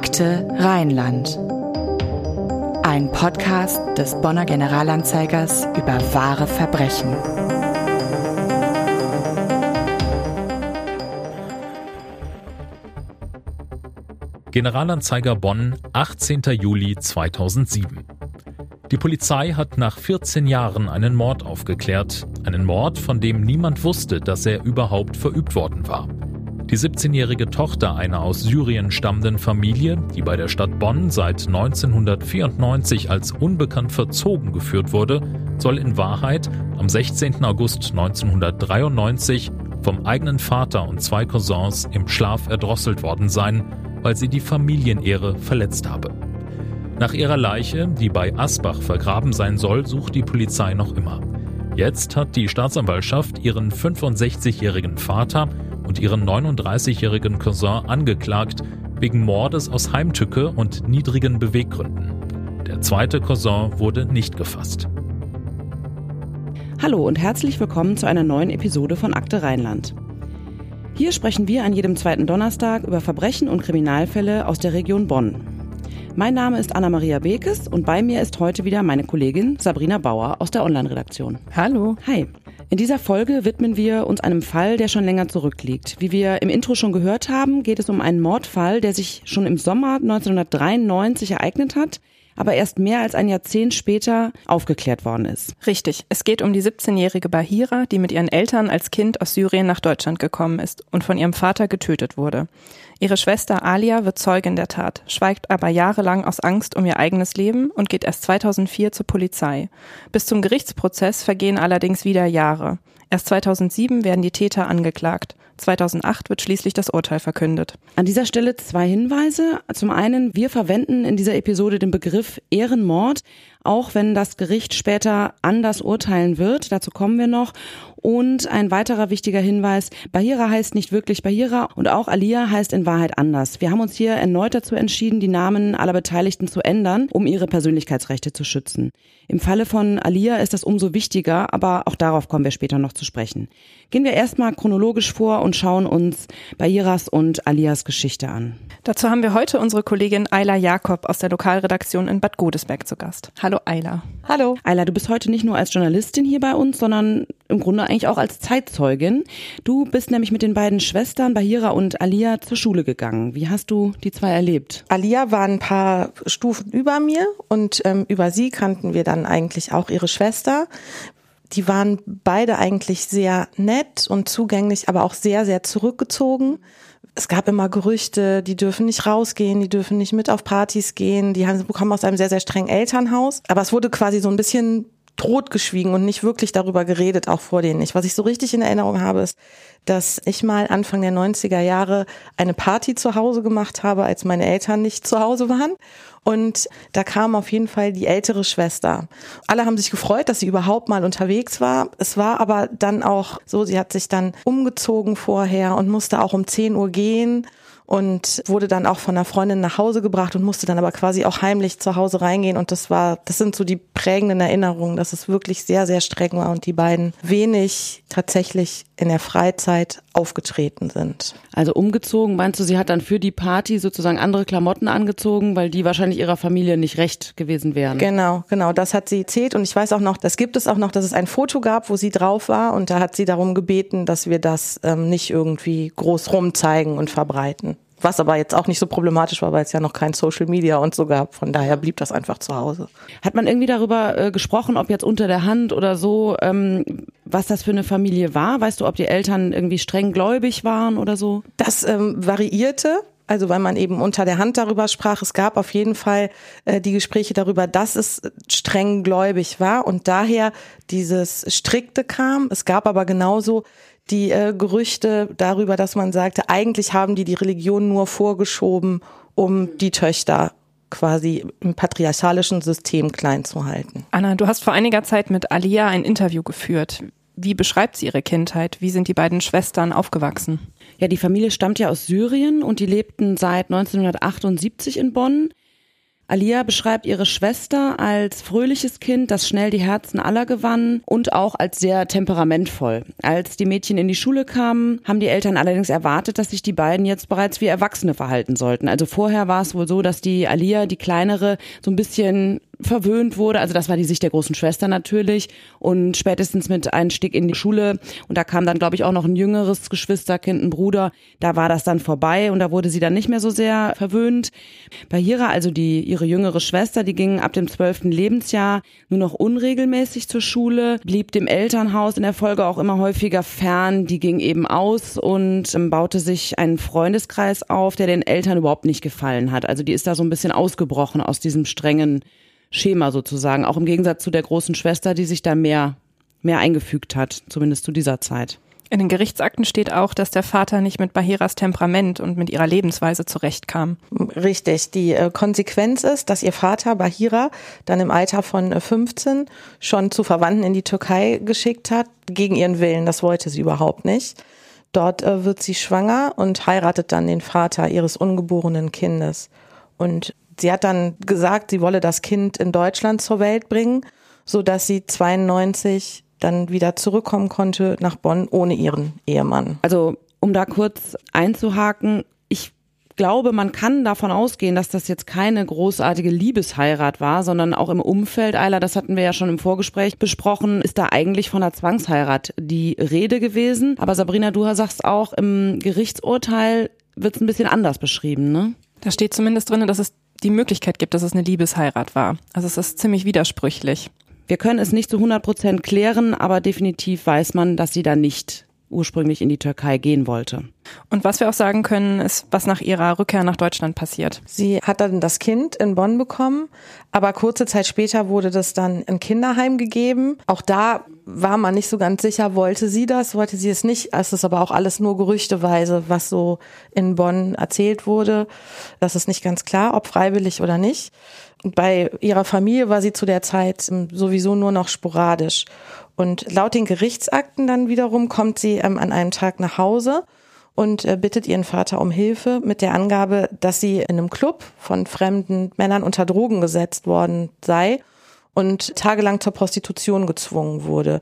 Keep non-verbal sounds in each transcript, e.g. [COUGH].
Akte Rheinland. Ein Podcast des Bonner Generalanzeigers über wahre Verbrechen. Generalanzeiger Bonn, 18. Juli 2007. Die Polizei hat nach 14 Jahren einen Mord aufgeklärt. Einen Mord, von dem niemand wusste, dass er überhaupt verübt worden war. Die 17-jährige Tochter einer aus Syrien stammenden Familie, die bei der Stadt Bonn seit 1994 als unbekannt verzogen geführt wurde, soll in Wahrheit am 16. August 1993 vom eigenen Vater und zwei Cousins im Schlaf erdrosselt worden sein, weil sie die Familienehre verletzt habe. Nach ihrer Leiche, die bei Asbach vergraben sein soll, sucht die Polizei noch immer. Jetzt hat die Staatsanwaltschaft ihren 65-jährigen Vater ihren 39-jährigen Cousin angeklagt wegen Mordes aus Heimtücke und niedrigen Beweggründen. Der zweite Cousin wurde nicht gefasst. Hallo und herzlich willkommen zu einer neuen Episode von Akte Rheinland. Hier sprechen wir an jedem zweiten Donnerstag über Verbrechen und Kriminalfälle aus der Region Bonn. Mein Name ist Anna-Maria Bekes und bei mir ist heute wieder meine Kollegin Sabrina Bauer aus der Online-Redaktion. Hallo. Hi. In dieser Folge widmen wir uns einem Fall, der schon länger zurückliegt. Wie wir im Intro schon gehört haben, geht es um einen Mordfall, der sich schon im Sommer 1993 ereignet hat, aber erst mehr als ein Jahrzehnt später aufgeklärt worden ist. Richtig. Es geht um die 17-jährige Bahira, die mit ihren Eltern als Kind aus Syrien nach Deutschland gekommen ist und von ihrem Vater getötet wurde. Ihre Schwester Alia wird Zeugin der Tat, schweigt aber jahrelang aus Angst um ihr eigenes Leben und geht erst 2004 zur Polizei. Bis zum Gerichtsprozess vergehen allerdings wieder Jahre. Erst 2007 werden die Täter angeklagt. 2008 wird schließlich das Urteil verkündet. An dieser Stelle zwei Hinweise. Zum einen, wir verwenden in dieser Episode den Begriff Ehrenmord, auch wenn das Gericht später anders urteilen wird. Dazu kommen wir noch. Und ein weiterer wichtiger Hinweis, Bahira heißt nicht wirklich Bahira und auch Alia heißt in Wahrheit anders. Wir haben uns hier erneut dazu entschieden, die Namen aller Beteiligten zu ändern, um ihre Persönlichkeitsrechte zu schützen. Im Falle von Alia ist das umso wichtiger, aber auch darauf kommen wir später noch zu sprechen. Gehen wir erstmal chronologisch vor und schauen uns Bahiras und Alias Geschichte an. Dazu haben wir heute unsere Kollegin Ayla Jakob aus der Lokalredaktion in Bad Godesberg zu Gast. Hallo Ayla. Hallo. Ayla, du bist heute nicht nur als Journalistin hier bei uns, sondern im Grunde eigentlich auch als Zeitzeugin. Du bist nämlich mit den beiden Schwestern Bahira und Alia zur Schule gegangen. Wie hast du die zwei erlebt? Alia war ein paar Stufen über mir und ähm, über sie kannten wir dann eigentlich auch ihre Schwester. Die waren beide eigentlich sehr nett und zugänglich, aber auch sehr, sehr zurückgezogen es gab immer Gerüchte, die dürfen nicht rausgehen, die dürfen nicht mit auf Partys gehen, die haben, kommen aus einem sehr, sehr strengen Elternhaus. Aber es wurde quasi so ein bisschen totgeschwiegen und nicht wirklich darüber geredet, auch vor denen nicht. Was ich so richtig in Erinnerung habe, ist, dass ich mal Anfang der 90er Jahre eine Party zu Hause gemacht habe, als meine Eltern nicht zu Hause waren. Und da kam auf jeden Fall die ältere Schwester. Alle haben sich gefreut, dass sie überhaupt mal unterwegs war. Es war aber dann auch so, sie hat sich dann umgezogen vorher und musste auch um 10 Uhr gehen und wurde dann auch von einer Freundin nach Hause gebracht und musste dann aber quasi auch heimlich zu Hause reingehen und das war, das sind so die prägenden Erinnerungen, dass es wirklich sehr, sehr streng war und die beiden wenig tatsächlich in der Freizeit aufgetreten sind. Also umgezogen, meinst du, sie hat dann für die Party sozusagen andere Klamotten angezogen, weil die wahrscheinlich ihrer Familie nicht recht gewesen wären? Genau, genau, das hat sie erzählt und ich weiß auch noch, das gibt es auch noch, dass es ein Foto gab, wo sie drauf war und da hat sie darum gebeten, dass wir das ähm, nicht irgendwie groß rumzeigen und verbreiten. Was aber jetzt auch nicht so problematisch war, weil es ja noch kein Social Media und so gab. Von daher blieb das einfach zu Hause. Hat man irgendwie darüber äh, gesprochen, ob jetzt unter der Hand oder so, ähm, was das für eine Familie war? Weißt du, ob die Eltern irgendwie streng gläubig waren oder so? Das ähm, variierte. Also weil man eben unter der Hand darüber sprach. Es gab auf jeden Fall äh, die Gespräche darüber, dass es streng gläubig war und daher dieses Strikte kam. Es gab aber genauso die äh, Gerüchte darüber, dass man sagte, eigentlich haben die die Religion nur vorgeschoben, um die Töchter quasi im patriarchalischen System klein zu halten. Anna, du hast vor einiger Zeit mit Alia ein Interview geführt. Wie beschreibt sie ihre Kindheit? Wie sind die beiden Schwestern aufgewachsen? Ja, die Familie stammt ja aus Syrien und die lebten seit 1978 in Bonn. Alia beschreibt ihre Schwester als fröhliches Kind, das schnell die Herzen aller gewann und auch als sehr temperamentvoll. Als die Mädchen in die Schule kamen, haben die Eltern allerdings erwartet, dass sich die beiden jetzt bereits wie Erwachsene verhalten sollten. Also vorher war es wohl so, dass die Alia, die kleinere, so ein bisschen verwöhnt wurde. Also das war die Sicht der großen Schwester natürlich. Und spätestens mit Einstieg in die Schule, und da kam dann, glaube ich, auch noch ein jüngeres Geschwisterkind, ein Bruder, da war das dann vorbei und da wurde sie dann nicht mehr so sehr verwöhnt. Bahira, also die, ihre jüngere Schwester, die ging ab dem zwölften Lebensjahr nur noch unregelmäßig zur Schule, blieb dem Elternhaus in der Folge auch immer häufiger fern. Die ging eben aus und ähm, baute sich einen Freundeskreis auf, der den Eltern überhaupt nicht gefallen hat. Also die ist da so ein bisschen ausgebrochen aus diesem strengen Schema sozusagen, auch im Gegensatz zu der großen Schwester, die sich da mehr, mehr eingefügt hat, zumindest zu dieser Zeit. In den Gerichtsakten steht auch, dass der Vater nicht mit Bahiras Temperament und mit ihrer Lebensweise zurechtkam. Richtig. Die äh, Konsequenz ist, dass ihr Vater Bahira dann im Alter von 15 äh, schon zu Verwandten in die Türkei geschickt hat, gegen ihren Willen. Das wollte sie überhaupt nicht. Dort äh, wird sie schwanger und heiratet dann den Vater ihres ungeborenen Kindes. Und Sie hat dann gesagt, sie wolle das Kind in Deutschland zur Welt bringen, so dass sie 92 dann wieder zurückkommen konnte nach Bonn ohne ihren Ehemann. Also, um da kurz einzuhaken, ich glaube, man kann davon ausgehen, dass das jetzt keine großartige Liebesheirat war, sondern auch im Umfeld, Eiler, das hatten wir ja schon im Vorgespräch besprochen, ist da eigentlich von einer Zwangsheirat die Rede gewesen. Aber Sabrina, du sagst auch, im Gerichtsurteil wird es ein bisschen anders beschrieben, ne? Da steht zumindest drin, dass es die Möglichkeit gibt, dass es eine Liebesheirat war. Also es ist ziemlich widersprüchlich. Wir können es nicht zu 100 Prozent klären, aber definitiv weiß man, dass sie da nicht ursprünglich in die Türkei gehen wollte. Und was wir auch sagen können, ist, was nach ihrer Rückkehr nach Deutschland passiert. Sie hat dann das Kind in Bonn bekommen, aber kurze Zeit später wurde das dann in Kinderheim gegeben. Auch da war man nicht so ganz sicher, wollte sie das, wollte sie es nicht. Es ist aber auch alles nur gerüchteweise, was so in Bonn erzählt wurde. Das ist nicht ganz klar, ob freiwillig oder nicht. Bei ihrer Familie war sie zu der Zeit sowieso nur noch sporadisch. Und laut den Gerichtsakten dann wiederum kommt sie ähm, an einem Tag nach Hause und äh, bittet ihren Vater um Hilfe mit der Angabe, dass sie in einem Club von fremden Männern unter Drogen gesetzt worden sei und tagelang zur Prostitution gezwungen wurde.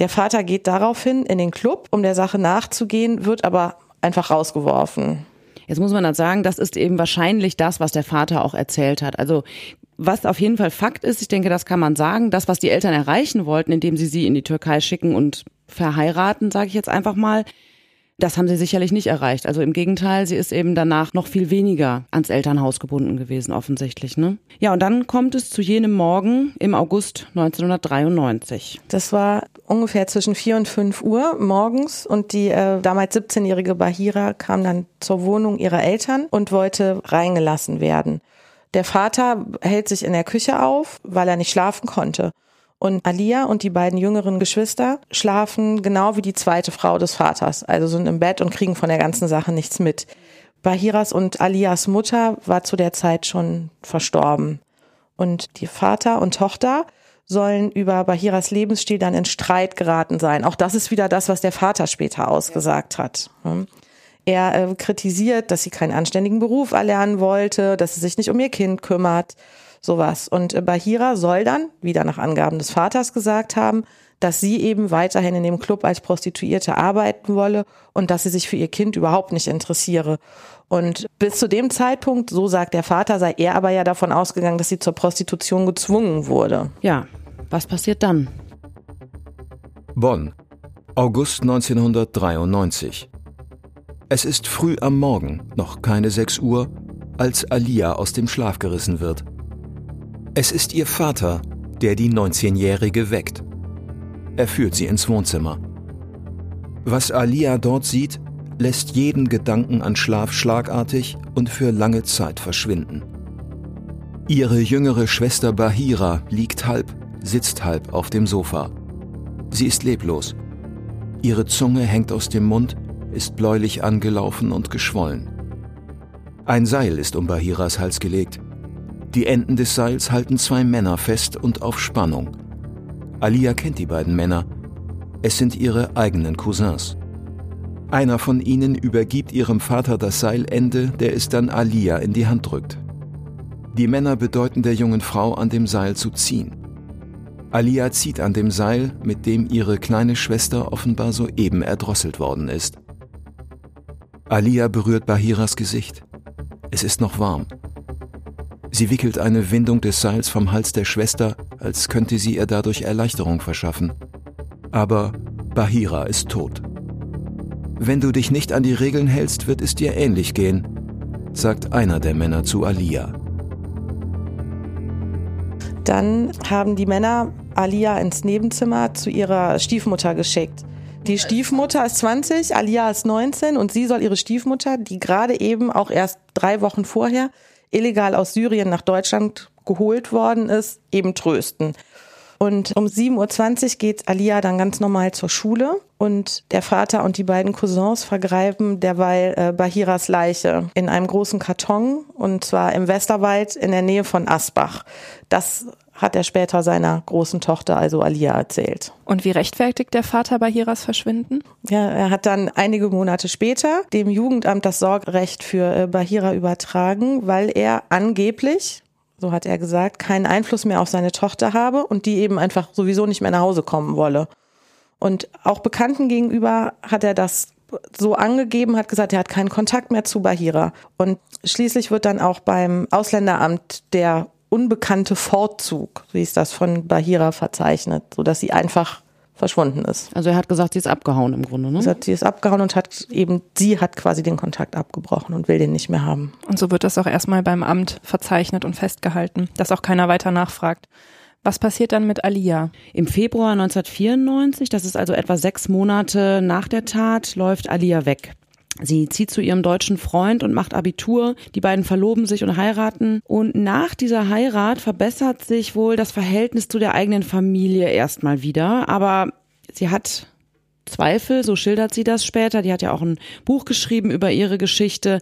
Der Vater geht daraufhin in den Club, um der Sache nachzugehen, wird aber einfach rausgeworfen. Jetzt muss man dann sagen, das ist eben wahrscheinlich das, was der Vater auch erzählt hat. Also was auf jeden Fall Fakt ist, ich denke, das kann man sagen, das, was die Eltern erreichen wollten, indem sie sie in die Türkei schicken und verheiraten, sage ich jetzt einfach mal, das haben sie sicherlich nicht erreicht. Also im Gegenteil, sie ist eben danach noch viel weniger ans Elternhaus gebunden gewesen, offensichtlich. Ne? Ja, und dann kommt es zu jenem Morgen im August 1993. Das war ungefähr zwischen vier und fünf Uhr morgens und die äh, damals 17-jährige Bahira kam dann zur Wohnung ihrer Eltern und wollte reingelassen werden. Der Vater hält sich in der Küche auf, weil er nicht schlafen konnte. Und Alia und die beiden jüngeren Geschwister schlafen genau wie die zweite Frau des Vaters, also sind im Bett und kriegen von der ganzen Sache nichts mit. Bahiras und Alias Mutter war zu der Zeit schon verstorben. Und die Vater und Tochter sollen über Bahiras Lebensstil dann in Streit geraten sein. Auch das ist wieder das, was der Vater später ausgesagt hat. Er äh, kritisiert, dass sie keinen anständigen Beruf erlernen wollte, dass sie sich nicht um ihr Kind kümmert, sowas. Und äh, Bahira soll dann, wieder nach Angaben des Vaters gesagt haben, dass sie eben weiterhin in dem Club als Prostituierte arbeiten wolle und dass sie sich für ihr Kind überhaupt nicht interessiere. Und bis zu dem Zeitpunkt, so sagt der Vater, sei er aber ja davon ausgegangen, dass sie zur Prostitution gezwungen wurde. Ja, was passiert dann? Bonn, August 1993. Es ist früh am Morgen, noch keine 6 Uhr, als Alia aus dem Schlaf gerissen wird. Es ist ihr Vater, der die 19-Jährige weckt. Er führt sie ins Wohnzimmer. Was Alia dort sieht, lässt jeden Gedanken an Schlaf schlagartig und für lange Zeit verschwinden. Ihre jüngere Schwester Bahira liegt halb, sitzt halb auf dem Sofa. Sie ist leblos. Ihre Zunge hängt aus dem Mund ist bläulich angelaufen und geschwollen. Ein Seil ist um Bahiras Hals gelegt. Die Enden des Seils halten zwei Männer fest und auf Spannung. Alia kennt die beiden Männer. Es sind ihre eigenen Cousins. Einer von ihnen übergibt ihrem Vater das Seilende, der es dann Alia in die Hand drückt. Die Männer bedeuten der jungen Frau, an dem Seil zu ziehen. Alia zieht an dem Seil, mit dem ihre kleine Schwester offenbar soeben erdrosselt worden ist. Alia berührt Bahiras Gesicht. Es ist noch warm. Sie wickelt eine Windung des Seils vom Hals der Schwester, als könnte sie ihr dadurch Erleichterung verschaffen. Aber Bahira ist tot. Wenn du dich nicht an die Regeln hältst, wird es dir ähnlich gehen, sagt einer der Männer zu Alia. Dann haben die Männer Alia ins Nebenzimmer zu ihrer Stiefmutter geschickt. Die Stiefmutter ist 20, Alia ist 19 und sie soll ihre Stiefmutter, die gerade eben auch erst drei Wochen vorher illegal aus Syrien nach Deutschland geholt worden ist, eben trösten. Und um 7.20 Uhr geht Alia dann ganz normal zur Schule und der Vater und die beiden Cousins vergreiben derweil äh, Bahiras Leiche in einem großen Karton und zwar im Westerwald in der Nähe von Asbach. Das hat er später seiner großen Tochter, also Alia, erzählt. Und wie rechtfertigt der Vater Bahiras Verschwinden? Ja, er hat dann einige Monate später dem Jugendamt das Sorgerecht für äh, Bahira übertragen, weil er angeblich, so hat er gesagt, keinen Einfluss mehr auf seine Tochter habe und die eben einfach sowieso nicht mehr nach Hause kommen wolle. Und auch Bekannten gegenüber hat er das so angegeben, hat gesagt, er hat keinen Kontakt mehr zu Bahira. Und schließlich wird dann auch beim Ausländeramt der unbekannte Fortzug, wie ist das von Bahira verzeichnet, so dass sie einfach verschwunden ist. Also er hat gesagt, sie ist abgehauen im Grunde, ne? Sagt, sie ist abgehauen und hat eben, sie hat quasi den Kontakt abgebrochen und will den nicht mehr haben. Und so wird das auch erstmal beim Amt verzeichnet und festgehalten, dass auch keiner weiter nachfragt. Was passiert dann mit Alia? Im Februar 1994, das ist also etwa sechs Monate nach der Tat, läuft Alia weg. Sie zieht zu ihrem deutschen Freund und macht Abitur. Die beiden verloben sich und heiraten. Und nach dieser Heirat verbessert sich wohl das Verhältnis zu der eigenen Familie erstmal wieder. Aber sie hat Zweifel, so schildert sie das später. Die hat ja auch ein Buch geschrieben über ihre Geschichte.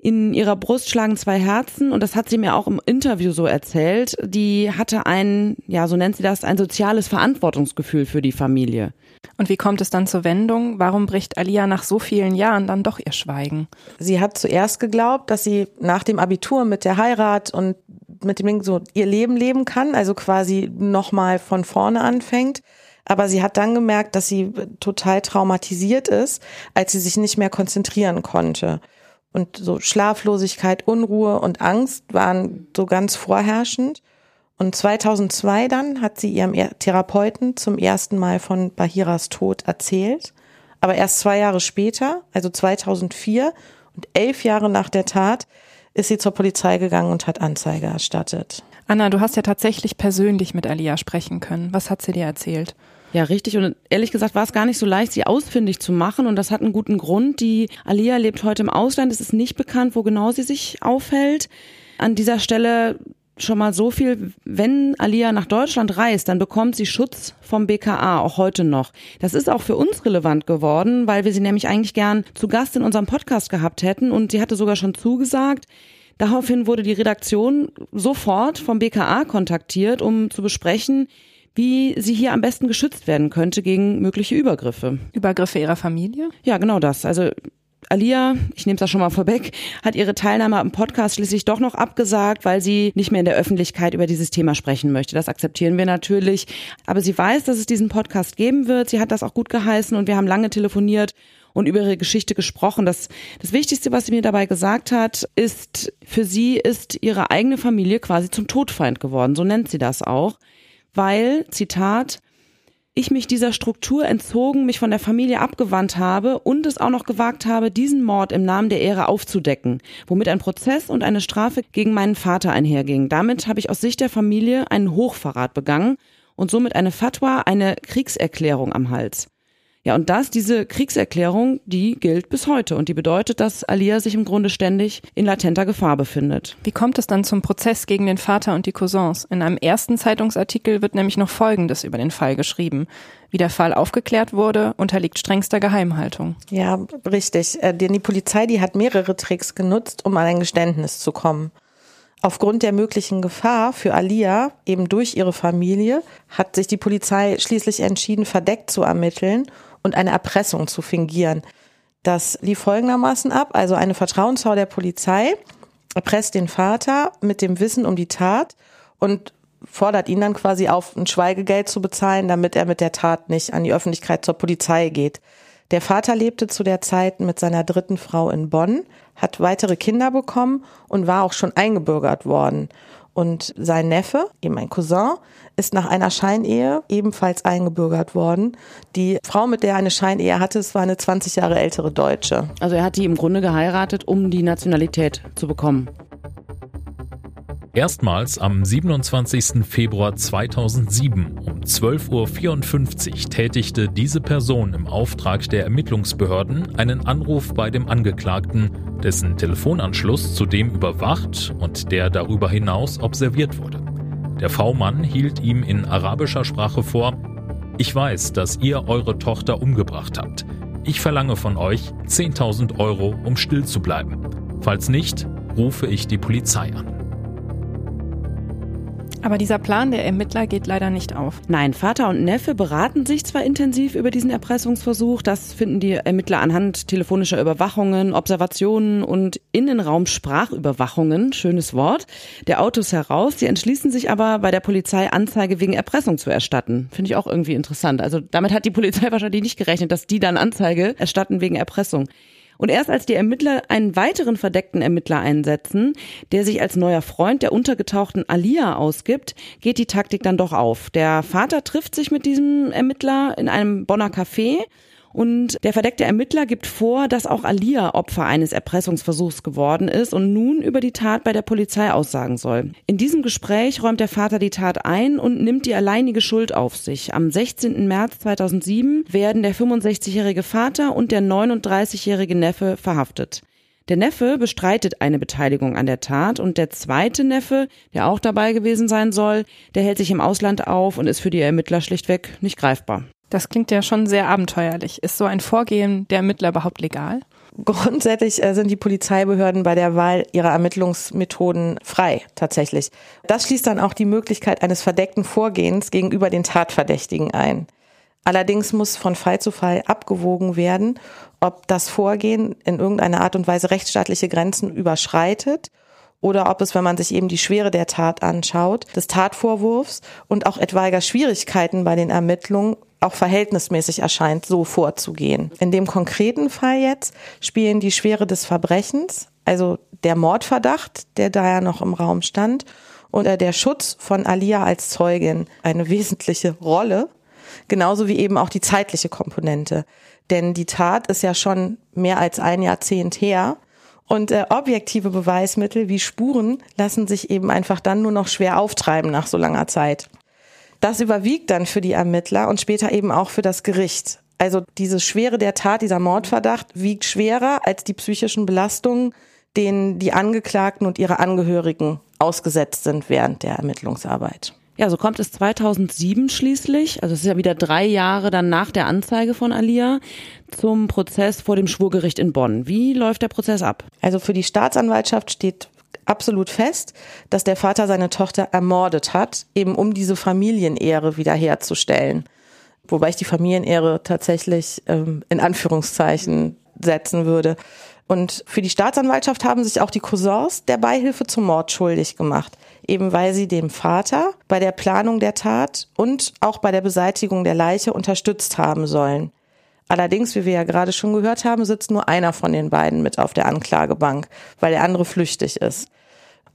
In ihrer Brust schlagen zwei Herzen und das hat sie mir auch im Interview so erzählt. Die hatte ein, ja, so nennt sie das, ein soziales Verantwortungsgefühl für die Familie. Und wie kommt es dann zur Wendung? Warum bricht Alia nach so vielen Jahren dann doch ihr Schweigen? Sie hat zuerst geglaubt, dass sie nach dem Abitur mit der Heirat und mit dem Ding so ihr Leben leben kann, also quasi nochmal von vorne anfängt. Aber sie hat dann gemerkt, dass sie total traumatisiert ist, als sie sich nicht mehr konzentrieren konnte. Und so Schlaflosigkeit, Unruhe und Angst waren so ganz vorherrschend. Und 2002 dann hat sie ihrem Therapeuten zum ersten Mal von Bahiras Tod erzählt. Aber erst zwei Jahre später, also 2004 und elf Jahre nach der Tat, ist sie zur Polizei gegangen und hat Anzeige erstattet. Anna, du hast ja tatsächlich persönlich mit Alia sprechen können. Was hat sie dir erzählt? Ja, richtig. Und ehrlich gesagt war es gar nicht so leicht, sie ausfindig zu machen. Und das hat einen guten Grund. Die Alia lebt heute im Ausland. Es ist nicht bekannt, wo genau sie sich aufhält. An dieser Stelle schon mal so viel, wenn Alia nach Deutschland reist, dann bekommt sie Schutz vom BKA, auch heute noch. Das ist auch für uns relevant geworden, weil wir sie nämlich eigentlich gern zu Gast in unserem Podcast gehabt hätten und sie hatte sogar schon zugesagt. Daraufhin wurde die Redaktion sofort vom BKA kontaktiert, um zu besprechen, wie sie hier am besten geschützt werden könnte gegen mögliche Übergriffe. Übergriffe ihrer Familie? Ja, genau das. Also Alia, ich nehme das schon mal vorweg, hat ihre Teilnahme am Podcast schließlich doch noch abgesagt, weil sie nicht mehr in der Öffentlichkeit über dieses Thema sprechen möchte. Das akzeptieren wir natürlich. Aber sie weiß, dass es diesen Podcast geben wird. Sie hat das auch gut geheißen und wir haben lange telefoniert und über ihre Geschichte gesprochen. Das, das Wichtigste, was sie mir dabei gesagt hat, ist, für sie ist ihre eigene Familie quasi zum Todfeind geworden. So nennt sie das auch. Weil, Zitat, ich mich dieser Struktur entzogen, mich von der Familie abgewandt habe und es auch noch gewagt habe, diesen Mord im Namen der Ehre aufzudecken, womit ein Prozess und eine Strafe gegen meinen Vater einherging. Damit habe ich aus Sicht der Familie einen Hochverrat begangen und somit eine Fatwa, eine Kriegserklärung am Hals. Ja, und das, diese Kriegserklärung, die gilt bis heute und die bedeutet, dass Alia sich im Grunde ständig in latenter Gefahr befindet. Wie kommt es dann zum Prozess gegen den Vater und die Cousins? In einem ersten Zeitungsartikel wird nämlich noch Folgendes über den Fall geschrieben. Wie der Fall aufgeklärt wurde, unterliegt strengster Geheimhaltung. Ja, richtig. Äh, denn die Polizei, die hat mehrere Tricks genutzt, um an ein Geständnis zu kommen. Aufgrund der möglichen Gefahr für Alia, eben durch ihre Familie, hat sich die Polizei schließlich entschieden, verdeckt zu ermitteln und eine Erpressung zu fingieren. Das lief folgendermaßen ab, also eine Vertrauensschau der Polizei erpresst den Vater mit dem Wissen um die Tat und fordert ihn dann quasi auf, ein Schweigegeld zu bezahlen, damit er mit der Tat nicht an die Öffentlichkeit zur Polizei geht. Der Vater lebte zu der Zeit mit seiner dritten Frau in Bonn, hat weitere Kinder bekommen und war auch schon eingebürgert worden. Und sein Neffe, eben ein Cousin, ist nach einer Scheinehe ebenfalls eingebürgert worden. Die Frau, mit der er eine Scheinehe hatte, es war eine 20 Jahre ältere Deutsche. Also er hat die im Grunde geheiratet, um die Nationalität zu bekommen. Erstmals am 27. Februar 2007 um 12.54 Uhr tätigte diese Person im Auftrag der Ermittlungsbehörden einen Anruf bei dem Angeklagten, dessen Telefonanschluss zudem überwacht und der darüber hinaus observiert wurde. Der V-Mann hielt ihm in arabischer Sprache vor, ich weiß, dass ihr eure Tochter umgebracht habt. Ich verlange von euch 10.000 Euro, um still zu bleiben. Falls nicht, rufe ich die Polizei an. Aber dieser Plan der Ermittler geht leider nicht auf. Nein, Vater und Neffe beraten sich zwar intensiv über diesen Erpressungsversuch, das finden die Ermittler anhand telefonischer Überwachungen, Observationen und Innenraumsprachüberwachungen, schönes Wort, der Autos heraus. Sie entschließen sich aber bei der Polizei Anzeige wegen Erpressung zu erstatten. Finde ich auch irgendwie interessant. Also damit hat die Polizei [LAUGHS] wahrscheinlich nicht gerechnet, dass die dann Anzeige erstatten wegen Erpressung. Und erst als die Ermittler einen weiteren verdeckten Ermittler einsetzen, der sich als neuer Freund der untergetauchten Alia ausgibt, geht die Taktik dann doch auf. Der Vater trifft sich mit diesem Ermittler in einem Bonner Café und der verdeckte Ermittler gibt vor, dass auch Alia Opfer eines Erpressungsversuchs geworden ist und nun über die Tat bei der Polizei aussagen soll. In diesem Gespräch räumt der Vater die Tat ein und nimmt die alleinige Schuld auf sich. Am 16. März 2007 werden der 65-jährige Vater und der 39-jährige Neffe verhaftet. Der Neffe bestreitet eine Beteiligung an der Tat und der zweite Neffe, der auch dabei gewesen sein soll, der hält sich im Ausland auf und ist für die Ermittler schlichtweg nicht greifbar. Das klingt ja schon sehr abenteuerlich. Ist so ein Vorgehen der Ermittler überhaupt legal? Grundsätzlich äh, sind die Polizeibehörden bei der Wahl ihrer Ermittlungsmethoden frei, tatsächlich. Das schließt dann auch die Möglichkeit eines verdeckten Vorgehens gegenüber den Tatverdächtigen ein. Allerdings muss von Fall zu Fall abgewogen werden, ob das Vorgehen in irgendeiner Art und Weise rechtsstaatliche Grenzen überschreitet oder ob es, wenn man sich eben die Schwere der Tat anschaut, des Tatvorwurfs und auch etwaiger Schwierigkeiten bei den Ermittlungen auch verhältnismäßig erscheint, so vorzugehen. In dem konkreten Fall jetzt spielen die Schwere des Verbrechens, also der Mordverdacht, der da ja noch im Raum stand, und der Schutz von Alia als Zeugin eine wesentliche Rolle, genauso wie eben auch die zeitliche Komponente. Denn die Tat ist ja schon mehr als ein Jahrzehnt her. Und äh, objektive Beweismittel wie Spuren lassen sich eben einfach dann nur noch schwer auftreiben nach so langer Zeit. Das überwiegt dann für die Ermittler und später eben auch für das Gericht. Also diese Schwere der Tat, dieser Mordverdacht wiegt schwerer als die psychischen Belastungen, denen die Angeklagten und ihre Angehörigen ausgesetzt sind während der Ermittlungsarbeit. Ja, so kommt es 2007 schließlich, also es ist ja wieder drei Jahre dann nach der Anzeige von Alia, zum Prozess vor dem Schwurgericht in Bonn. Wie läuft der Prozess ab? Also für die Staatsanwaltschaft steht absolut fest, dass der Vater seine Tochter ermordet hat, eben um diese Familienehre wiederherzustellen. Wobei ich die Familienehre tatsächlich ähm, in Anführungszeichen setzen würde. Und für die Staatsanwaltschaft haben sich auch die Cousins der Beihilfe zum Mord schuldig gemacht, eben weil sie dem Vater bei der Planung der Tat und auch bei der Beseitigung der Leiche unterstützt haben sollen. Allerdings, wie wir ja gerade schon gehört haben, sitzt nur einer von den beiden mit auf der Anklagebank, weil der andere flüchtig ist.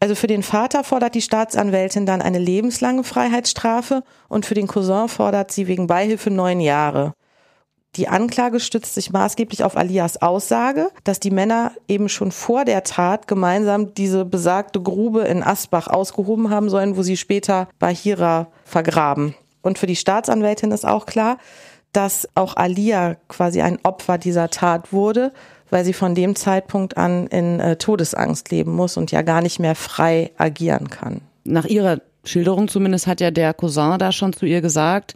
Also für den Vater fordert die Staatsanwältin dann eine lebenslange Freiheitsstrafe und für den Cousin fordert sie wegen Beihilfe neun Jahre. Die Anklage stützt sich maßgeblich auf Alias Aussage, dass die Männer eben schon vor der Tat gemeinsam diese besagte Grube in Asbach ausgehoben haben sollen, wo sie später Bahira vergraben. Und für die Staatsanwältin ist auch klar, dass auch Alia quasi ein Opfer dieser Tat wurde, weil sie von dem Zeitpunkt an in äh, Todesangst leben muss und ja gar nicht mehr frei agieren kann. Nach ihrer Schilderung zumindest hat ja der Cousin da schon zu ihr gesagt,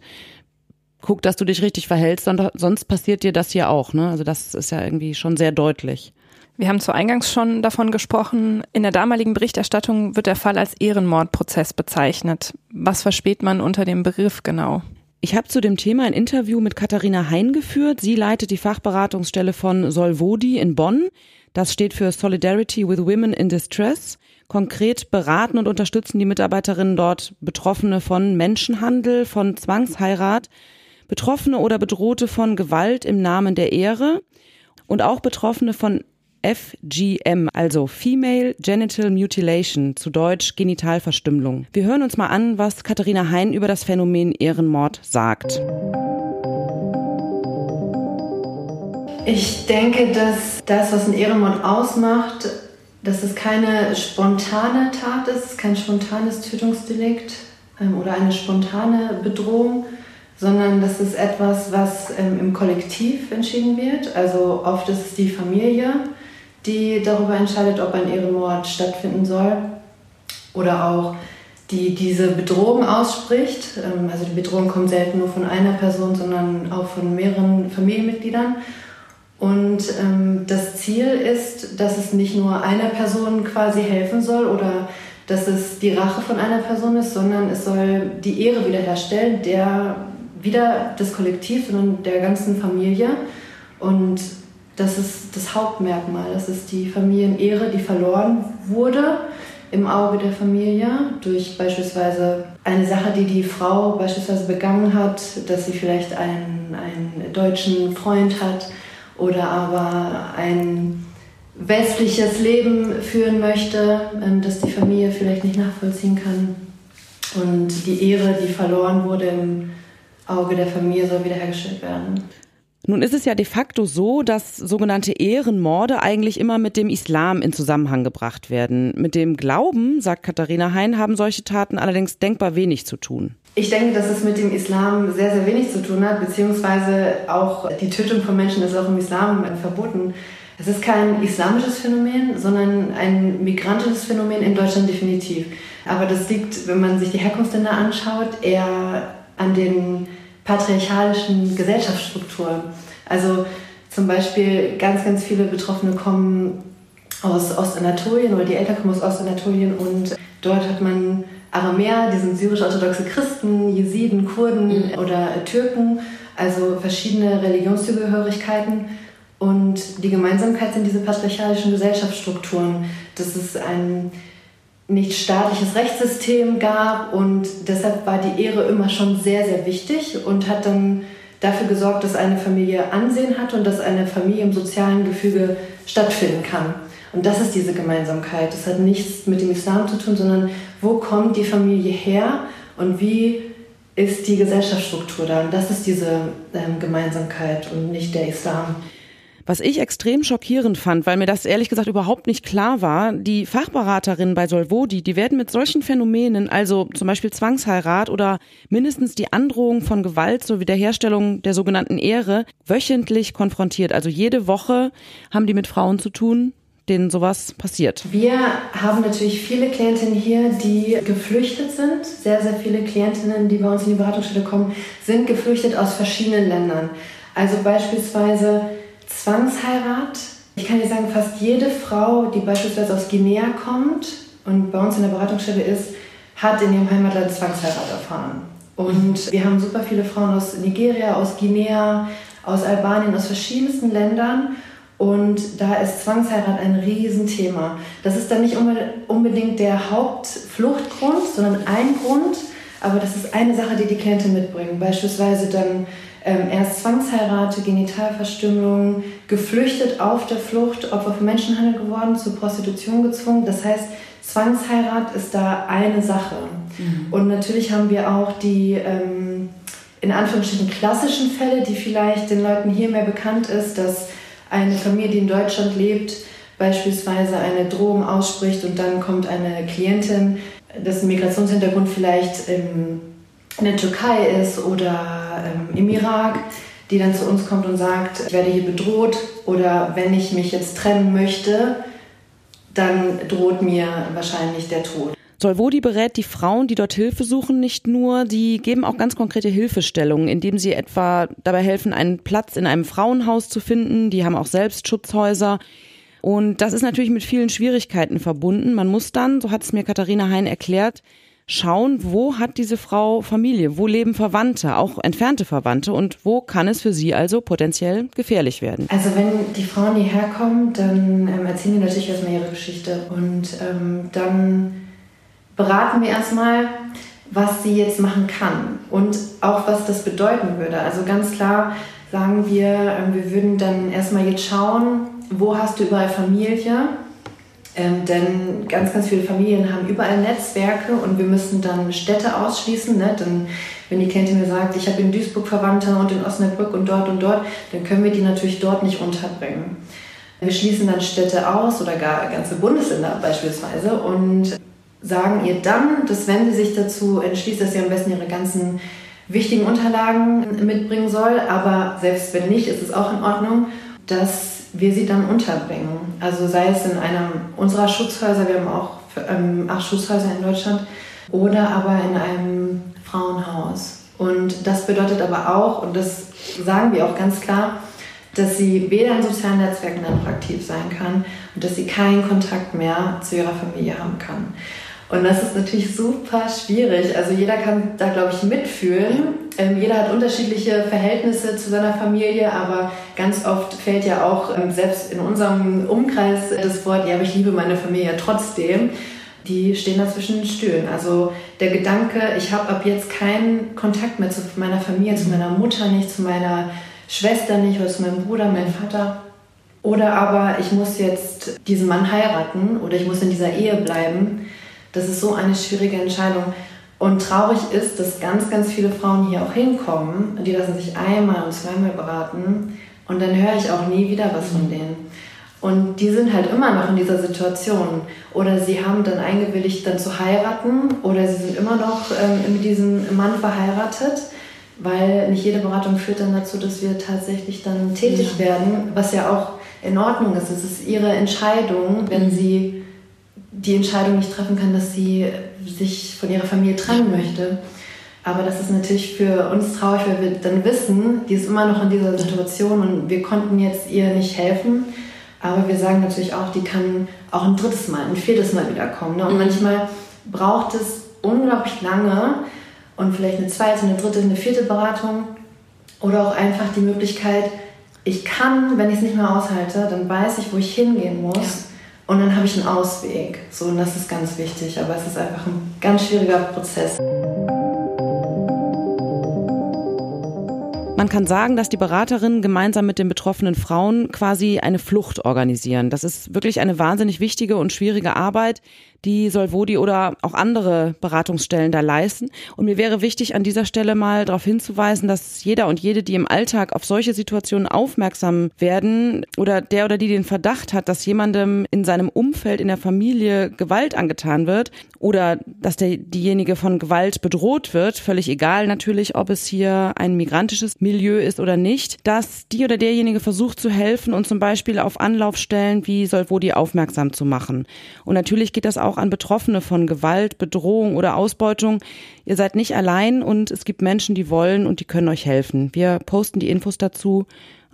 guck, dass du dich richtig verhältst, sonst passiert dir das hier auch. Ne? Also das ist ja irgendwie schon sehr deutlich. Wir haben zu Eingangs schon davon gesprochen. In der damaligen Berichterstattung wird der Fall als Ehrenmordprozess bezeichnet. Was versteht man unter dem Begriff genau? Ich habe zu dem Thema ein Interview mit Katharina Hein geführt. Sie leitet die Fachberatungsstelle von Solvodi in Bonn. Das steht für Solidarity with Women in Distress. Konkret beraten und unterstützen die Mitarbeiterinnen dort Betroffene von Menschenhandel, von Zwangsheirat, Betroffene oder Bedrohte von Gewalt im Namen der Ehre und auch Betroffene von FGM, also Female Genital Mutilation, zu Deutsch Genitalverstümmelung. Wir hören uns mal an, was Katharina Hein über das Phänomen Ehrenmord sagt. Ich denke, dass das, was ein Ehrenmord ausmacht, dass es keine spontane Tat ist, kein spontanes Tötungsdelikt ähm, oder eine spontane Bedrohung, sondern das ist etwas, was ähm, im Kollektiv entschieden wird. Also oft ist es die Familie, die darüber entscheidet, ob ein Ehrenmord stattfinden soll. Oder auch die diese Bedrohung ausspricht. Ähm, also die Bedrohung kommt selten nur von einer Person, sondern auch von mehreren Familienmitgliedern. Und ähm, das Ziel ist, dass es nicht nur einer Person quasi helfen soll oder dass es die Rache von einer Person ist, sondern es soll die Ehre wiederherstellen, der wieder des Kollektivs, sondern der ganzen Familie. Und das ist das Hauptmerkmal. Das ist die Familienehre, die verloren wurde im Auge der Familie durch beispielsweise eine Sache, die die Frau beispielsweise begangen hat, dass sie vielleicht einen, einen deutschen Freund hat oder aber ein westliches Leben führen möchte, ähm, das die Familie vielleicht nicht nachvollziehen kann. Und die Ehre, die verloren wurde im Auge der Familie, soll wiederhergestellt werden. Nun ist es ja de facto so, dass sogenannte Ehrenmorde eigentlich immer mit dem Islam in Zusammenhang gebracht werden. Mit dem Glauben, sagt Katharina Hein, haben solche Taten allerdings denkbar wenig zu tun. Ich denke, dass es mit dem Islam sehr, sehr wenig zu tun hat, beziehungsweise auch die Tötung von Menschen ist auch im Islam verboten. Es ist kein islamisches Phänomen, sondern ein migrantisches Phänomen in Deutschland definitiv. Aber das liegt, wenn man sich die Herkunftsländer anschaut, eher an den patriarchalischen Gesellschaftsstrukturen. Also zum Beispiel ganz, ganz viele Betroffene kommen aus Ostanatolien oder die Eltern kommen aus Ostanatolien und dort hat man Aramäer, die sind syrisch-orthodoxe Christen, Jesiden, Kurden mhm. oder Türken, also verschiedene Religionszugehörigkeiten. Und die Gemeinsamkeit sind diese patriarchalischen Gesellschaftsstrukturen, dass es ein nicht staatliches Rechtssystem gab und deshalb war die Ehre immer schon sehr, sehr wichtig und hat dann dafür gesorgt, dass eine Familie Ansehen hat und dass eine Familie im sozialen Gefüge stattfinden kann. Und das ist diese Gemeinsamkeit. Das hat nichts mit dem Islam zu tun, sondern wo kommt die Familie her und wie ist die Gesellschaftsstruktur da? Und das ist diese ähm, Gemeinsamkeit und nicht der Islam. Was ich extrem schockierend fand, weil mir das ehrlich gesagt überhaupt nicht klar war, die Fachberaterinnen bei Solvodi, die werden mit solchen Phänomenen, also zum Beispiel Zwangsheirat oder mindestens die Androhung von Gewalt sowie der Herstellung der sogenannten Ehre, wöchentlich konfrontiert. Also jede Woche haben die mit Frauen zu tun, denen sowas passiert? Wir haben natürlich viele Klientinnen hier, die geflüchtet sind. Sehr, sehr viele Klientinnen, die bei uns in die Beratungsstelle kommen, sind geflüchtet aus verschiedenen Ländern. Also beispielsweise Zwangsheirat. Ich kann dir sagen, fast jede Frau, die beispielsweise aus Guinea kommt und bei uns in der Beratungsstelle ist, hat in ihrem Heimatland Zwangsheirat erfahren. Und wir haben super viele Frauen aus Nigeria, aus Guinea, aus Albanien, aus verschiedensten Ländern. Und da ist Zwangsheirat ein Riesenthema. Das ist dann nicht unbedingt der Hauptfluchtgrund, sondern ein Grund. Aber das ist eine Sache, die die Klienten mitbringen. Beispielsweise dann ähm, erst Zwangsheirate, Genitalverstümmelung, geflüchtet auf der Flucht, Opfer von Menschenhandel geworden, zur Prostitution gezwungen. Das heißt, Zwangsheirat ist da eine Sache. Mhm. Und natürlich haben wir auch die ähm, in Anführungsstrichen klassischen Fälle, die vielleicht den Leuten hier mehr bekannt ist, dass eine Familie, die in Deutschland lebt, beispielsweise eine Drohung ausspricht und dann kommt eine Klientin, dessen Migrationshintergrund vielleicht in der Türkei ist oder ähm, im Irak, die dann zu uns kommt und sagt, ich werde hier bedroht oder wenn ich mich jetzt trennen möchte, dann droht mir wahrscheinlich der Tod. Solvodi berät die Frauen, die dort Hilfe suchen, nicht nur, die geben auch ganz konkrete Hilfestellungen, indem sie etwa dabei helfen, einen Platz in einem Frauenhaus zu finden. Die haben auch selbst Schutzhäuser. Und das ist natürlich mit vielen Schwierigkeiten verbunden. Man muss dann, so hat es mir Katharina Hein erklärt, schauen, wo hat diese Frau Familie, wo leben Verwandte, auch entfernte Verwandte und wo kann es für sie also potenziell gefährlich werden. Also wenn die Frauen hierher kommen, dann ähm, erzählen die natürlich erstmal ihre Geschichte und ähm, dann beraten wir erstmal, was sie jetzt machen kann und auch was das bedeuten würde. Also ganz klar sagen wir, ähm, wir würden dann erstmal jetzt schauen, wo hast du überall Familie ähm, denn ganz, ganz viele Familien haben überall Netzwerke und wir müssen dann Städte ausschließen. Ne? Denn wenn die Klientin mir sagt, ich habe in Duisburg Verwandte und in Osnabrück und dort und dort, dann können wir die natürlich dort nicht unterbringen. Wir schließen dann Städte aus oder gar ganze Bundesländer beispielsweise und sagen ihr dann, dass wenn sie sich dazu entschließt, dass sie am besten ihre ganzen wichtigen Unterlagen mitbringen soll, aber selbst wenn nicht, ist es auch in Ordnung, dass wir sie dann unterbringen. Also sei es in einem unserer Schutzhäuser, wir haben auch ähm, acht Schutzhäuser in Deutschland, oder aber in einem Frauenhaus. Und das bedeutet aber auch, und das sagen wir auch ganz klar, dass sie weder in sozialen Netzwerken noch aktiv sein kann und dass sie keinen Kontakt mehr zu ihrer Familie haben kann. Und das ist natürlich super schwierig. Also jeder kann da, glaube ich, mitfühlen. Ähm, jeder hat unterschiedliche Verhältnisse zu seiner Familie, aber ganz oft fällt ja auch ähm, selbst in unserem Umkreis das Wort, ja, aber ich liebe meine Familie trotzdem. Die stehen da zwischen den Stühlen. Also der Gedanke, ich habe ab jetzt keinen Kontakt mehr zu meiner Familie, zu meiner Mutter nicht, zu meiner Schwester nicht oder zu meinem Bruder, meinem Vater. Oder aber ich muss jetzt diesen Mann heiraten oder ich muss in dieser Ehe bleiben das ist so eine schwierige Entscheidung. Und traurig ist, dass ganz, ganz viele Frauen hier auch hinkommen die lassen sich einmal und zweimal beraten und dann höre ich auch nie wieder was von denen. Und die sind halt immer noch in dieser Situation. Oder sie haben dann eingewilligt, dann zu heiraten oder sie sind immer noch ähm, mit diesem Mann verheiratet, weil nicht jede Beratung führt dann dazu, dass wir tatsächlich dann tätig ja. werden, was ja auch in Ordnung ist. Es ist ihre Entscheidung, wenn sie die Entscheidung nicht treffen kann, dass sie sich von ihrer Familie trennen möchte. Aber das ist natürlich für uns traurig, weil wir dann wissen, die ist immer noch in dieser Situation und wir konnten jetzt ihr nicht helfen. Aber wir sagen natürlich auch, die kann auch ein drittes Mal, ein viertes Mal wiederkommen. Ne? Und mhm. manchmal braucht es unglaublich lange und vielleicht eine zweite, eine dritte, eine vierte Beratung oder auch einfach die Möglichkeit, ich kann, wenn ich es nicht mehr aushalte, dann weiß ich, wo ich hingehen muss. Ja und dann habe ich einen Ausweg. So, und das ist ganz wichtig. Aber es ist einfach ein ganz schwieriger Prozess. Man kann sagen, dass die Beraterinnen gemeinsam mit den betroffenen Frauen quasi eine Flucht organisieren. Das ist wirklich eine wahnsinnig wichtige und schwierige Arbeit, die Solvodi oder auch andere Beratungsstellen da leisten. Und mir wäre wichtig, an dieser Stelle mal darauf hinzuweisen, dass jeder und jede, die im Alltag auf solche Situationen aufmerksam werden oder der oder die den Verdacht hat, dass jemandem in seinem Umfeld, in der Familie Gewalt angetan wird oder dass der, diejenige von Gewalt bedroht wird, völlig egal natürlich, ob es hier ein migrantisches Milieu ist oder nicht, dass die oder derjenige versucht zu helfen und zum Beispiel auf Anlaufstellen wie Solvodi aufmerksam zu machen. Und natürlich geht das auch auch an Betroffene von Gewalt, Bedrohung oder Ausbeutung. Ihr seid nicht allein und es gibt Menschen, die wollen und die können euch helfen. Wir posten die Infos dazu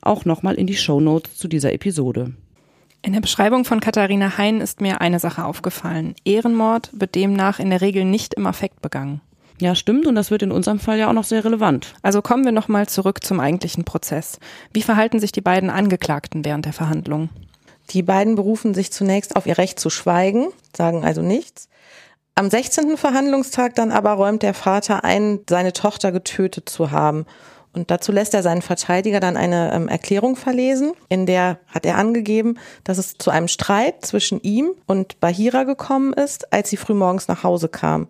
auch nochmal in die Show Notes zu dieser Episode. In der Beschreibung von Katharina Hein ist mir eine Sache aufgefallen. Ehrenmord wird demnach in der Regel nicht im Affekt begangen. Ja, stimmt. Und das wird in unserem Fall ja auch noch sehr relevant. Also kommen wir nochmal zurück zum eigentlichen Prozess. Wie verhalten sich die beiden Angeklagten während der Verhandlung? Die beiden berufen sich zunächst auf ihr Recht zu schweigen, sagen also nichts. Am 16. Verhandlungstag dann aber räumt der Vater ein, seine Tochter getötet zu haben. Und dazu lässt er seinen Verteidiger dann eine ähm, Erklärung verlesen, in der hat er angegeben, dass es zu einem Streit zwischen ihm und Bahira gekommen ist, als sie frühmorgens nach Hause kam.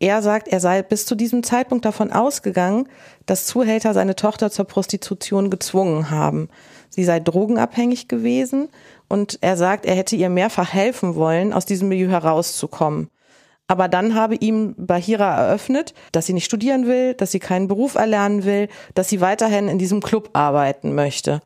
Er sagt, er sei bis zu diesem Zeitpunkt davon ausgegangen, dass Zuhälter seine Tochter zur Prostitution gezwungen haben. Sie sei drogenabhängig gewesen und er sagt, er hätte ihr mehrfach helfen wollen, aus diesem Milieu herauszukommen. Aber dann habe ihm Bahira eröffnet, dass sie nicht studieren will, dass sie keinen Beruf erlernen will, dass sie weiterhin in diesem Club arbeiten möchte.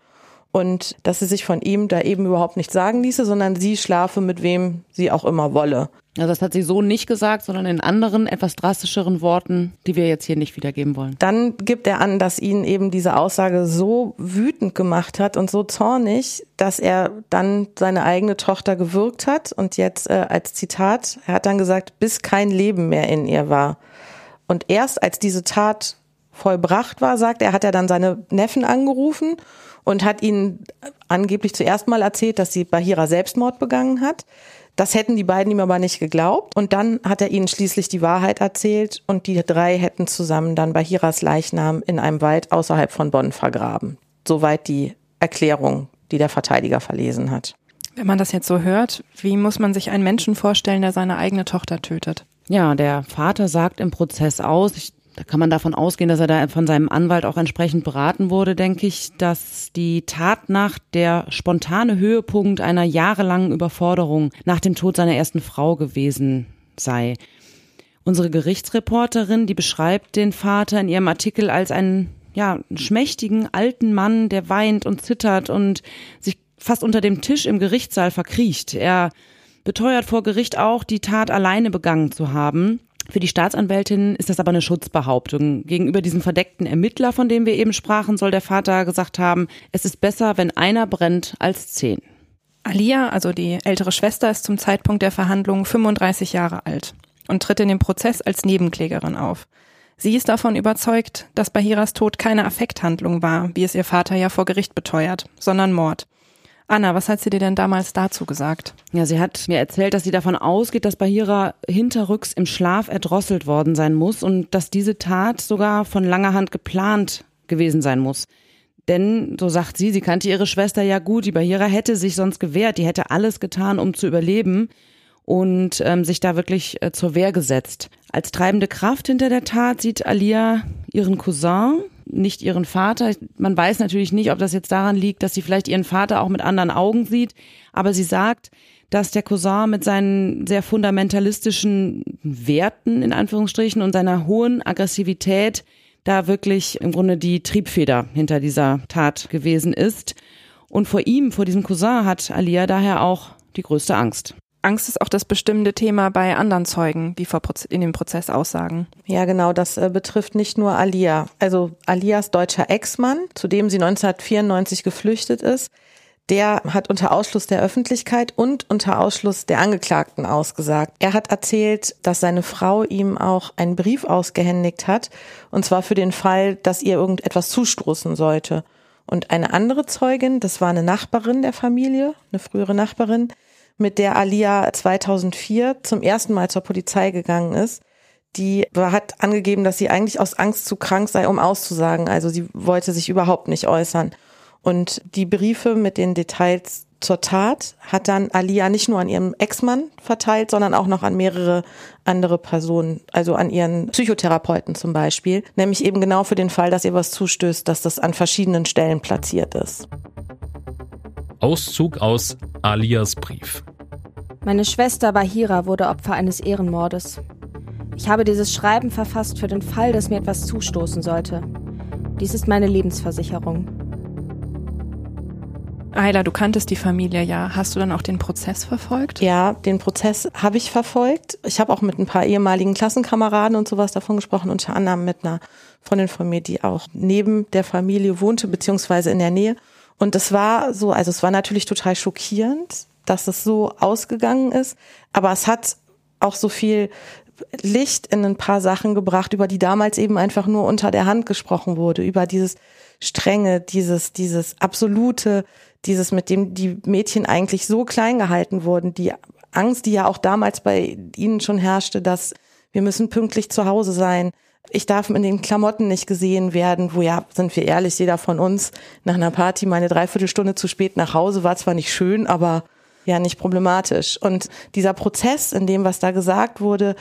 Und dass sie sich von ihm da eben überhaupt nicht sagen ließe, sondern sie schlafe mit wem sie auch immer wolle. Also das hat sie so nicht gesagt, sondern in anderen, etwas drastischeren Worten, die wir jetzt hier nicht wiedergeben wollen. Dann gibt er an, dass ihn eben diese Aussage so wütend gemacht hat und so zornig, dass er dann seine eigene Tochter gewürgt hat und jetzt äh, als Zitat, er hat dann gesagt, bis kein Leben mehr in ihr war. Und erst als diese Tat vollbracht war, sagt er, hat er dann seine Neffen angerufen und hat ihnen angeblich zuerst mal erzählt, dass sie Bahira Selbstmord begangen hat. Das hätten die beiden ihm aber nicht geglaubt. Und dann hat er ihnen schließlich die Wahrheit erzählt und die drei hätten zusammen dann Bahiras Leichnam in einem Wald außerhalb von Bonn vergraben. Soweit die Erklärung, die der Verteidiger verlesen hat. Wenn man das jetzt so hört, wie muss man sich einen Menschen vorstellen, der seine eigene Tochter tötet? Ja, der Vater sagt im Prozess aus, ich da kann man davon ausgehen, dass er da von seinem Anwalt auch entsprechend beraten wurde, denke ich, dass die Tatnacht der spontane Höhepunkt einer jahrelangen Überforderung nach dem Tod seiner ersten Frau gewesen sei. Unsere Gerichtsreporterin, die beschreibt den Vater in ihrem Artikel als einen, ja, schmächtigen alten Mann, der weint und zittert und sich fast unter dem Tisch im Gerichtssaal verkriecht. Er beteuert vor Gericht auch, die Tat alleine begangen zu haben. Für die Staatsanwältin ist das aber eine Schutzbehauptung. Gegenüber diesem verdeckten Ermittler, von dem wir eben sprachen, soll der Vater gesagt haben, es ist besser, wenn einer brennt als zehn. Alia, also die ältere Schwester, ist zum Zeitpunkt der Verhandlungen 35 Jahre alt und tritt in dem Prozess als Nebenklägerin auf. Sie ist davon überzeugt, dass Bahiras Tod keine Affekthandlung war, wie es ihr Vater ja vor Gericht beteuert, sondern Mord. Anna, was hat sie dir denn damals dazu gesagt? Ja, sie hat mir erzählt, dass sie davon ausgeht, dass Bahira hinterrücks im Schlaf erdrosselt worden sein muss und dass diese Tat sogar von langer Hand geplant gewesen sein muss. Denn, so sagt sie, sie kannte ihre Schwester ja gut, die Bahira hätte sich sonst gewehrt, die hätte alles getan, um zu überleben und ähm, sich da wirklich äh, zur Wehr gesetzt. Als treibende Kraft hinter der Tat sieht Alia ihren Cousin, nicht ihren Vater. Man weiß natürlich nicht, ob das jetzt daran liegt, dass sie vielleicht ihren Vater auch mit anderen Augen sieht, aber sie sagt, dass der Cousin mit seinen sehr fundamentalistischen Werten in Anführungsstrichen und seiner hohen Aggressivität da wirklich im Grunde die Triebfeder hinter dieser Tat gewesen ist. Und vor ihm, vor diesem Cousin, hat Alia daher auch die größte Angst. Angst ist auch das bestimmte Thema bei anderen Zeugen, die in dem Prozess aussagen. Ja, genau, das äh, betrifft nicht nur Alia. Also Alias deutscher Ex-Mann, zu dem sie 1994 geflüchtet ist, der hat unter Ausschluss der Öffentlichkeit und unter Ausschluss der Angeklagten ausgesagt. Er hat erzählt, dass seine Frau ihm auch einen Brief ausgehändigt hat, und zwar für den Fall, dass ihr irgendetwas zustoßen sollte. Und eine andere Zeugin, das war eine Nachbarin der Familie, eine frühere Nachbarin, mit der Alia 2004 zum ersten Mal zur Polizei gegangen ist. Die hat angegeben, dass sie eigentlich aus Angst zu krank sei, um auszusagen. Also sie wollte sich überhaupt nicht äußern. Und die Briefe mit den Details zur Tat hat dann Alia nicht nur an ihrem Ex-Mann verteilt, sondern auch noch an mehrere andere Personen, also an ihren Psychotherapeuten zum Beispiel, nämlich eben genau für den Fall, dass ihr was zustößt, dass das an verschiedenen Stellen platziert ist. Auszug aus Alias Brief. Meine Schwester Bahira wurde Opfer eines Ehrenmordes. Ich habe dieses Schreiben verfasst für den Fall, dass mir etwas zustoßen sollte. Dies ist meine Lebensversicherung. Ayla, du kanntest die Familie ja. Hast du dann auch den Prozess verfolgt? Ja, den Prozess habe ich verfolgt. Ich habe auch mit ein paar ehemaligen Klassenkameraden und sowas davon gesprochen, unter anderem mit einer Freundin von mir, die auch neben der Familie wohnte, beziehungsweise in der Nähe. Und es war so, also es war natürlich total schockierend, dass es so ausgegangen ist, aber es hat auch so viel Licht in ein paar Sachen gebracht, über die damals eben einfach nur unter der Hand gesprochen wurde, über dieses Strenge, dieses, dieses absolute, dieses, mit dem die Mädchen eigentlich so klein gehalten wurden, die Angst, die ja auch damals bei ihnen schon herrschte, dass wir müssen pünktlich zu Hause sein, ich darf in den Klamotten nicht gesehen werden, wo ja, sind wir ehrlich, jeder von uns nach einer Party meine Dreiviertelstunde zu spät nach Hause war zwar nicht schön, aber ja nicht problematisch. Und dieser Prozess, in dem, was da gesagt wurde,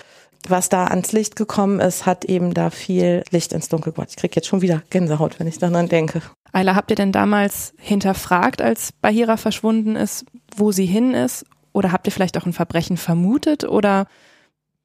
was da ans Licht gekommen ist, hat eben da viel Licht ins Dunkel gebracht. Ich kriege jetzt schon wieder Gänsehaut, wenn ich daran denke. Ayla, habt ihr denn damals hinterfragt, als Bahira verschwunden ist, wo sie hin ist? Oder habt ihr vielleicht auch ein Verbrechen vermutet? Oder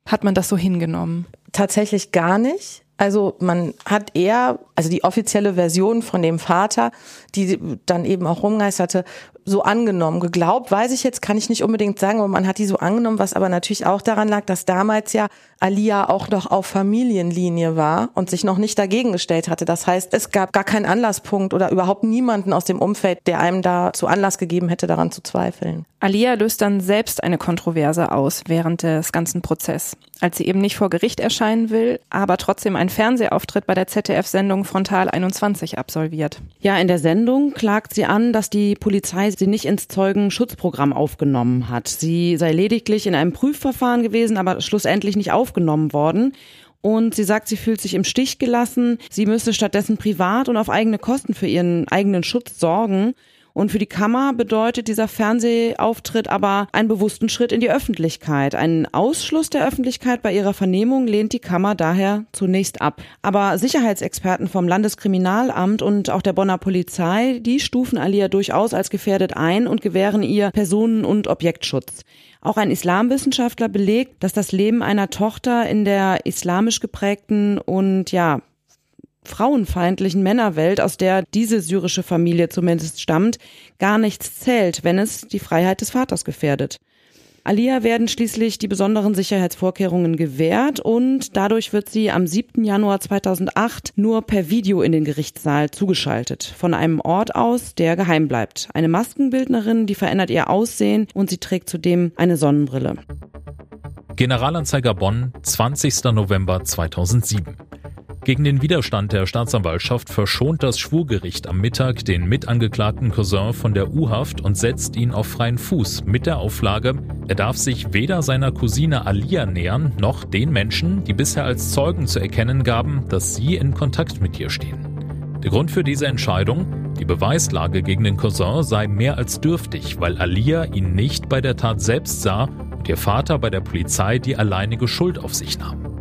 hat man das so hingenommen? Tatsächlich gar nicht. Also man hat eher, also die offizielle Version von dem Vater, die dann eben auch rumgeisterte, so angenommen. Geglaubt, weiß ich jetzt, kann ich nicht unbedingt sagen, aber man hat die so angenommen, was aber natürlich auch daran lag, dass damals ja Alia auch noch auf Familienlinie war und sich noch nicht dagegen gestellt hatte. Das heißt, es gab gar keinen Anlasspunkt oder überhaupt niemanden aus dem Umfeld, der einem da zu Anlass gegeben hätte, daran zu zweifeln. Alia löst dann selbst eine Kontroverse aus während des ganzen Prozesses, als sie eben nicht vor Gericht erscheinen will, aber trotzdem einen Fernsehauftritt bei der ZDF-Sendung Frontal 21 absolviert. Ja, in der Sendung klagt sie an, dass die Polizei sie nicht ins Zeugenschutzprogramm aufgenommen hat. Sie sei lediglich in einem Prüfverfahren gewesen, aber schlussendlich nicht aufgenommen worden. Und sie sagt, sie fühlt sich im Stich gelassen. Sie müsse stattdessen privat und auf eigene Kosten für ihren eigenen Schutz sorgen. Und für die Kammer bedeutet dieser Fernsehauftritt aber einen bewussten Schritt in die Öffentlichkeit. Einen Ausschluss der Öffentlichkeit bei ihrer Vernehmung lehnt die Kammer daher zunächst ab. Aber Sicherheitsexperten vom Landeskriminalamt und auch der Bonner Polizei, die stufen Alia durchaus als gefährdet ein und gewähren ihr Personen- und Objektschutz. Auch ein Islamwissenschaftler belegt, dass das Leben einer Tochter in der islamisch geprägten und ja, frauenfeindlichen Männerwelt, aus der diese syrische Familie zumindest stammt, gar nichts zählt, wenn es die Freiheit des Vaters gefährdet. Alia werden schließlich die besonderen Sicherheitsvorkehrungen gewährt und dadurch wird sie am 7. Januar 2008 nur per Video in den Gerichtssaal zugeschaltet, von einem Ort aus, der geheim bleibt. Eine Maskenbildnerin, die verändert ihr Aussehen und sie trägt zudem eine Sonnenbrille. Generalanzeiger Bonn, 20. November 2007. Gegen den Widerstand der Staatsanwaltschaft verschont das Schwurgericht am Mittag den mitangeklagten Cousin von der U-Haft und setzt ihn auf freien Fuß mit der Auflage, er darf sich weder seiner Cousine Alia nähern, noch den Menschen, die bisher als Zeugen zu erkennen gaben, dass sie in Kontakt mit ihr stehen. Der Grund für diese Entscheidung? Die Beweislage gegen den Cousin sei mehr als dürftig, weil Alia ihn nicht bei der Tat selbst sah und ihr Vater bei der Polizei die alleinige Schuld auf sich nahm.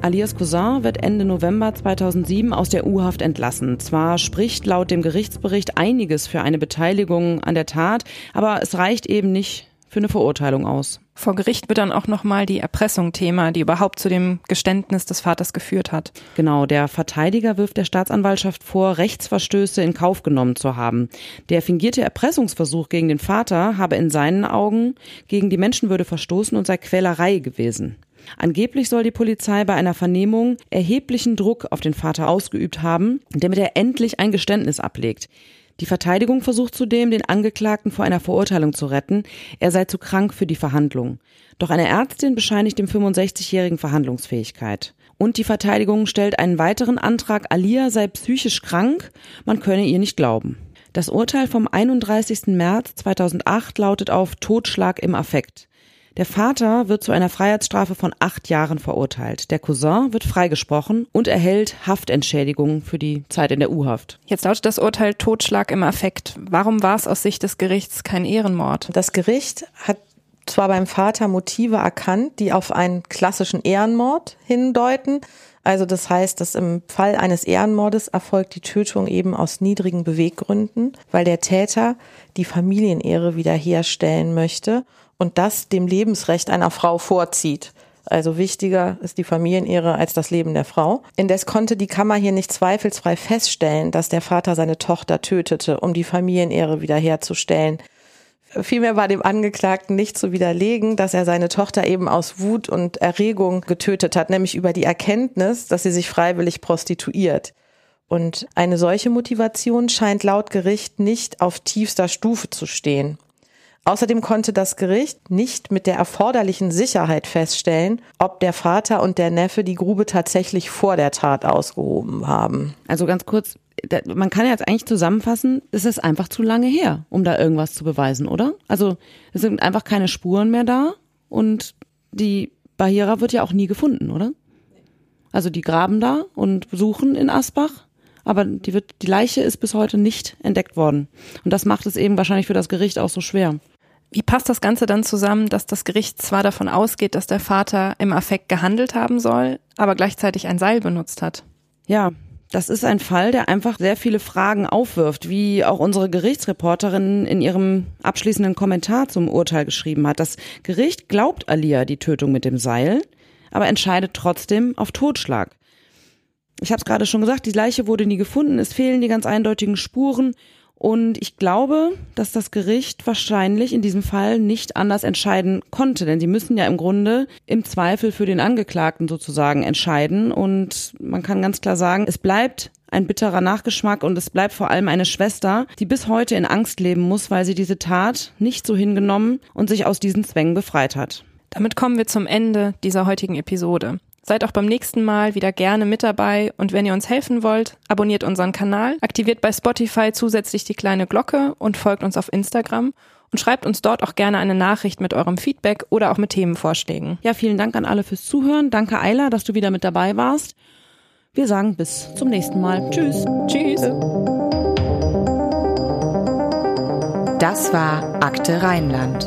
Alias Cousin wird Ende November 2007 aus der U-Haft entlassen. Zwar spricht laut dem Gerichtsbericht einiges für eine Beteiligung an der Tat, aber es reicht eben nicht für eine Verurteilung aus. Vor Gericht wird dann auch nochmal die Erpressung Thema, die überhaupt zu dem Geständnis des Vaters geführt hat. Genau, der Verteidiger wirft der Staatsanwaltschaft vor, Rechtsverstöße in Kauf genommen zu haben. Der fingierte Erpressungsversuch gegen den Vater habe in seinen Augen gegen die Menschenwürde verstoßen und sei Quälerei gewesen. Angeblich soll die Polizei bei einer Vernehmung erheblichen Druck auf den Vater ausgeübt haben, damit er endlich ein Geständnis ablegt. Die Verteidigung versucht zudem, den Angeklagten vor einer Verurteilung zu retten. Er sei zu krank für die Verhandlung. Doch eine Ärztin bescheinigt dem 65-jährigen Verhandlungsfähigkeit. Und die Verteidigung stellt einen weiteren Antrag, Alia sei psychisch krank, man könne ihr nicht glauben. Das Urteil vom 31. März 2008 lautet auf Totschlag im Affekt. Der Vater wird zu einer Freiheitsstrafe von acht Jahren verurteilt. Der Cousin wird freigesprochen und erhält Haftentschädigung für die Zeit in der U-Haft. Jetzt lautet das Urteil Totschlag im Affekt. Warum war es aus Sicht des Gerichts kein Ehrenmord? Das Gericht hat zwar beim Vater Motive erkannt, die auf einen klassischen Ehrenmord hindeuten. Also das heißt, dass im Fall eines Ehrenmordes erfolgt die Tötung eben aus niedrigen Beweggründen, weil der Täter die Familienehre wiederherstellen möchte und das dem Lebensrecht einer Frau vorzieht. Also wichtiger ist die Familienehre als das Leben der Frau. Indes konnte die Kammer hier nicht zweifelsfrei feststellen, dass der Vater seine Tochter tötete, um die Familienehre wiederherzustellen. Vielmehr war dem Angeklagten nicht zu widerlegen, dass er seine Tochter eben aus Wut und Erregung getötet hat, nämlich über die Erkenntnis, dass sie sich freiwillig prostituiert. Und eine solche Motivation scheint laut Gericht nicht auf tiefster Stufe zu stehen. Außerdem konnte das Gericht nicht mit der erforderlichen Sicherheit feststellen, ob der Vater und der Neffe die Grube tatsächlich vor der Tat ausgehoben haben. Also ganz kurz, man kann jetzt eigentlich zusammenfassen, es ist einfach zu lange her, um da irgendwas zu beweisen, oder? Also es sind einfach keine Spuren mehr da und die Bahira wird ja auch nie gefunden, oder? Also die graben da und suchen in Asbach, aber die, wird, die Leiche ist bis heute nicht entdeckt worden. Und das macht es eben wahrscheinlich für das Gericht auch so schwer. Wie passt das Ganze dann zusammen, dass das Gericht zwar davon ausgeht, dass der Vater im Affekt gehandelt haben soll, aber gleichzeitig ein Seil benutzt hat? Ja, das ist ein Fall, der einfach sehr viele Fragen aufwirft, wie auch unsere Gerichtsreporterin in ihrem abschließenden Kommentar zum Urteil geschrieben hat. Das Gericht glaubt Alia die Tötung mit dem Seil, aber entscheidet trotzdem auf Totschlag. Ich habe es gerade schon gesagt, die Leiche wurde nie gefunden, es fehlen die ganz eindeutigen Spuren und ich glaube, dass das Gericht wahrscheinlich in diesem Fall nicht anders entscheiden konnte, denn sie müssen ja im Grunde im Zweifel für den Angeklagten sozusagen entscheiden. Und man kann ganz klar sagen, es bleibt ein bitterer Nachgeschmack und es bleibt vor allem eine Schwester, die bis heute in Angst leben muss, weil sie diese Tat nicht so hingenommen und sich aus diesen Zwängen befreit hat. Damit kommen wir zum Ende dieser heutigen Episode. Seid auch beim nächsten Mal wieder gerne mit dabei und wenn ihr uns helfen wollt, abonniert unseren Kanal, aktiviert bei Spotify zusätzlich die kleine Glocke und folgt uns auf Instagram und schreibt uns dort auch gerne eine Nachricht mit eurem Feedback oder auch mit Themenvorschlägen. Ja, vielen Dank an alle fürs Zuhören. Danke Ayla, dass du wieder mit dabei warst. Wir sagen bis zum nächsten Mal. Tschüss. Tschüss. Das war Akte Rheinland